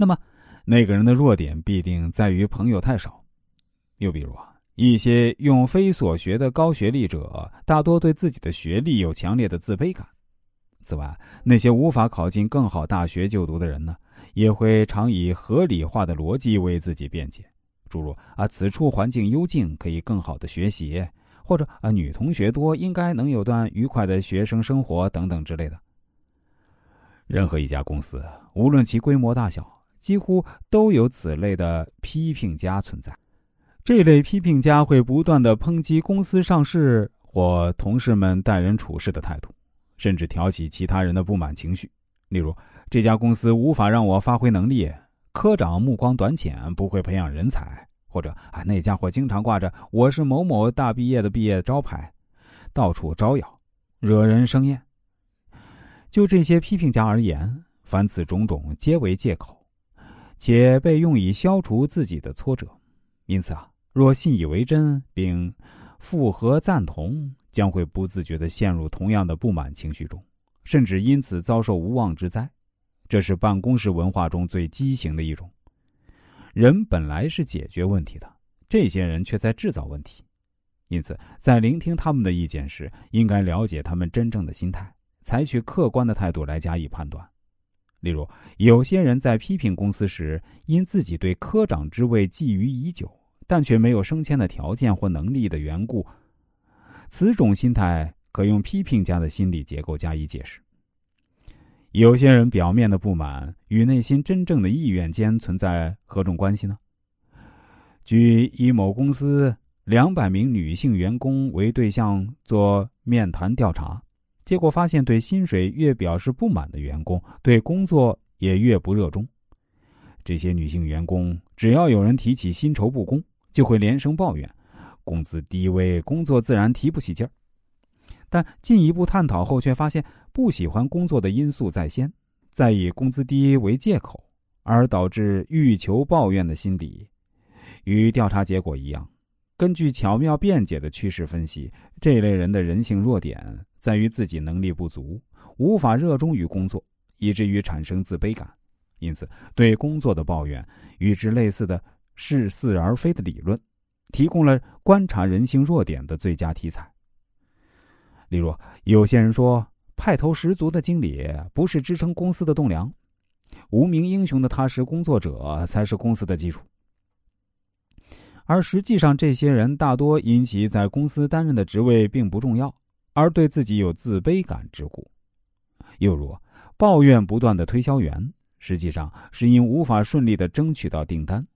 那么那个人的弱点必定在于朋友太少。又比如啊，一些用非所学的高学历者，大多对自己的学历有强烈的自卑感。此外，那些无法考进更好大学就读的人呢，也会常以合理化的逻辑为自己辩解，诸如啊，此处环境幽静，可以更好的学习。或者啊，女同学多，应该能有段愉快的学生生活等等之类的。任何一家公司，无论其规模大小，几乎都有此类的批评家存在。这类批评家会不断的抨击公司上市或同事们待人处事的态度，甚至挑起其他人的不满情绪。例如，这家公司无法让我发挥能力，科长目光短浅，不会培养人才。或者啊，那家伙经常挂着“我是某某大毕业”的毕业招牌，到处招摇，惹人生厌。就这些批评家而言，凡此种种皆为借口，且被用以消除自己的挫折。因此啊，若信以为真并附和赞同，将会不自觉的陷入同样的不满情绪中，甚至因此遭受无妄之灾。这是办公室文化中最畸形的一种。人本来是解决问题的，这些人却在制造问题。因此，在聆听他们的意见时，应该了解他们真正的心态，采取客观的态度来加以判断。例如，有些人在批评公司时，因自己对科长之位觊觎已久，但却没有升迁的条件或能力的缘故，此种心态可用批评家的心理结构加以解释。有些人表面的不满与内心真正的意愿间存在何种关系呢？据以某公司两百名女性员工为对象做面谈调查，结果发现，对薪水越表示不满的员工，对工作也越不热衷。这些女性员工只要有人提起薪酬不公，就会连声抱怨，工资低微，工作自然提不起劲儿。但进一步探讨后，却发现不喜欢工作的因素在先，再以工资低为借口，而导致欲求抱怨的心理，与调查结果一样。根据巧妙辩解的趋势分析，这类人的人性弱点在于自己能力不足，无法热衷于工作，以至于产生自卑感。因此，对工作的抱怨与之类似的似是而非的理论，提供了观察人性弱点的最佳题材。例如，有些人说，派头十足的经理不是支撑公司的栋梁，无名英雄的踏实工作者才是公司的基础。而实际上，这些人大多因其在公司担任的职位并不重要，而对自己有自卑感之故。又如，抱怨不断的推销员，实际上是因无法顺利的争取到订单，